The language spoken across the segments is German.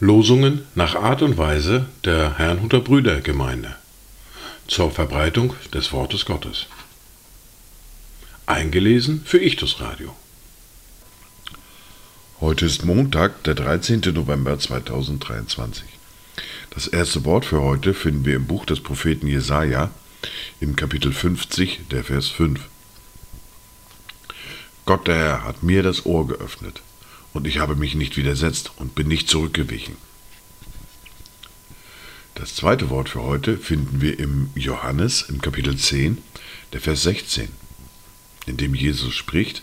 Losungen nach Art und Weise der Herrnhuter Brüdergemeinde zur Verbreitung des Wortes Gottes. Eingelesen für Ichtus Radio. Heute ist Montag, der 13. November 2023. Das erste Wort für heute finden wir im Buch des Propheten Jesaja, im Kapitel 50, der Vers 5. Gott der Herr hat mir das Ohr geöffnet, und ich habe mich nicht widersetzt und bin nicht zurückgewichen. Das zweite Wort für heute finden wir im Johannes im Kapitel 10, der Vers 16, in dem Jesus spricht,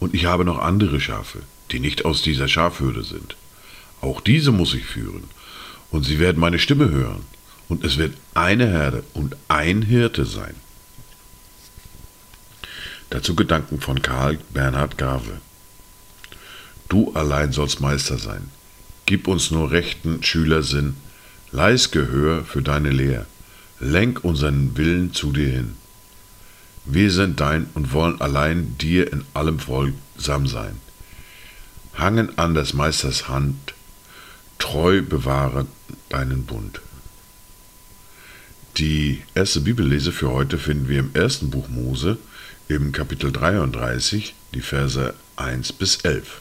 Und ich habe noch andere Schafe, die nicht aus dieser Schafhürde sind. Auch diese muss ich führen, und sie werden meine Stimme hören, und es wird eine Herde und ein Hirte sein. Dazu Gedanken von Karl Bernhard Grave. Du allein sollst Meister sein. Gib uns nur rechten Schülersinn, leis Gehör für deine Lehr, lenk unseren Willen zu dir hin. Wir sind dein und wollen allein dir in allem folgsam sein. Hangen an des Meisters Hand, treu bewahren deinen Bund. Die erste Bibellese für heute finden wir im ersten Buch Mose im Kapitel 33, die Verse 1 bis 11.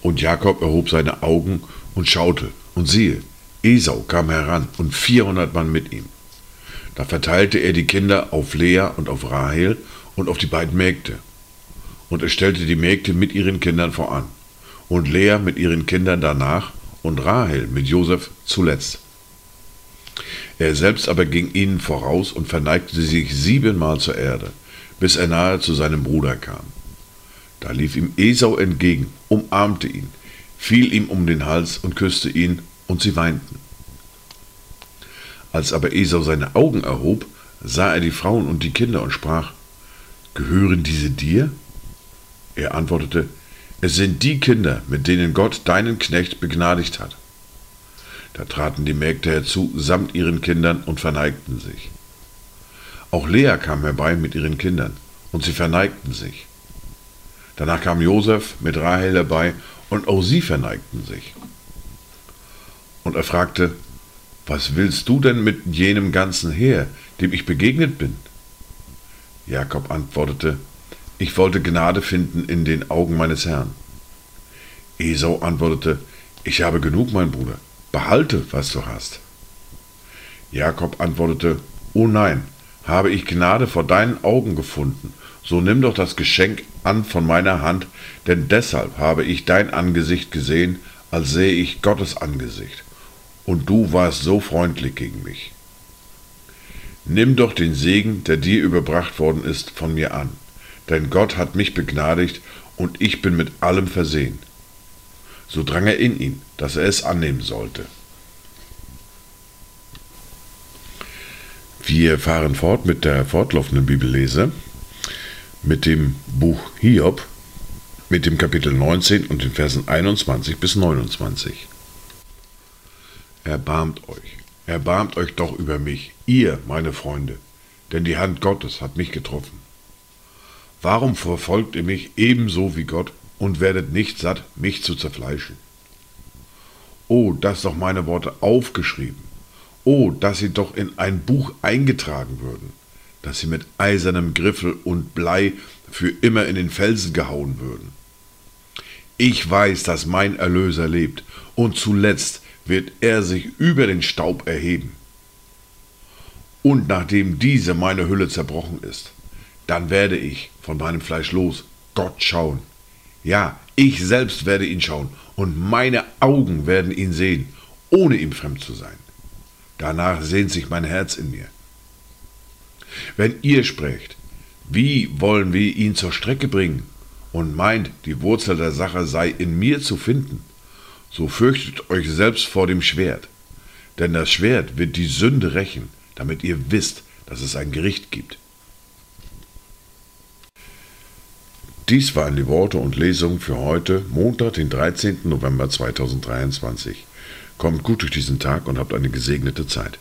Und Jakob erhob seine Augen und schaute, und siehe, Esau kam heran und vierhundert Mann mit ihm. Da verteilte er die Kinder auf Lea und auf Rahel und auf die beiden Mägde. Und er stellte die Mägde mit ihren Kindern voran, und Lea mit ihren Kindern danach und Rahel mit Josef zuletzt. Er selbst aber ging ihnen voraus und verneigte sich siebenmal zur Erde, bis er nahe zu seinem Bruder kam. Da lief ihm Esau entgegen, umarmte ihn, fiel ihm um den Hals und küsste ihn, und sie weinten. Als aber Esau seine Augen erhob, sah er die Frauen und die Kinder und sprach, Gehören diese dir? Er antwortete, Es sind die Kinder, mit denen Gott deinen Knecht begnadigt hat. Da traten die Mägde herzu samt ihren Kindern und verneigten sich. Auch Lea kam herbei mit ihren Kindern, und sie verneigten sich. Danach kam Josef mit Rahel herbei, und auch sie verneigten sich. Und er fragte, was willst du denn mit jenem ganzen Heer, dem ich begegnet bin? Jakob antwortete, ich wollte Gnade finden in den Augen meines Herrn. Esau antwortete, ich habe genug, mein Bruder, behalte, was du hast. Jakob antwortete, O nein, habe ich Gnade vor deinen Augen gefunden, so nimm doch das Geschenk an von meiner Hand, denn deshalb habe ich dein Angesicht gesehen, als sehe ich Gottes Angesicht, und du warst so freundlich gegen mich. Nimm doch den Segen, der dir überbracht worden ist, von mir an, denn Gott hat mich begnadigt, und ich bin mit allem versehen. So drang er in ihn, dass er es annehmen sollte. Wir fahren fort mit der fortlaufenden Bibellese, mit dem Buch Hiob, mit dem Kapitel 19 und den Versen 21 bis 29. Erbarmt euch, erbarmt euch doch über mich, ihr, meine Freunde, denn die Hand Gottes hat mich getroffen. Warum verfolgt ihr mich ebenso wie Gott und werdet nicht satt, mich zu zerfleischen? Oh, dass doch meine Worte aufgeschrieben, oh, dass sie doch in ein Buch eingetragen würden, dass sie mit eisernem Griffel und Blei für immer in den Felsen gehauen würden. Ich weiß, dass mein Erlöser lebt, und zuletzt wird er sich über den Staub erheben. Und nachdem diese meine Hülle zerbrochen ist, dann werde ich von meinem Fleisch los Gott schauen. Ja, ich selbst werde ihn schauen, und meine Augen werden ihn sehen, ohne ihm fremd zu sein. Danach sehnt sich mein Herz in mir. Wenn ihr sprecht, wie wollen wir ihn zur Strecke bringen und meint, die Wurzel der Sache sei in mir zu finden, so fürchtet euch selbst vor dem Schwert, denn das Schwert wird die Sünde rächen, damit ihr wisst, dass es ein Gericht gibt. Dies waren die Worte und Lesungen für heute, Montag, den 13. November 2023. Kommt gut durch diesen Tag und habt eine gesegnete Zeit.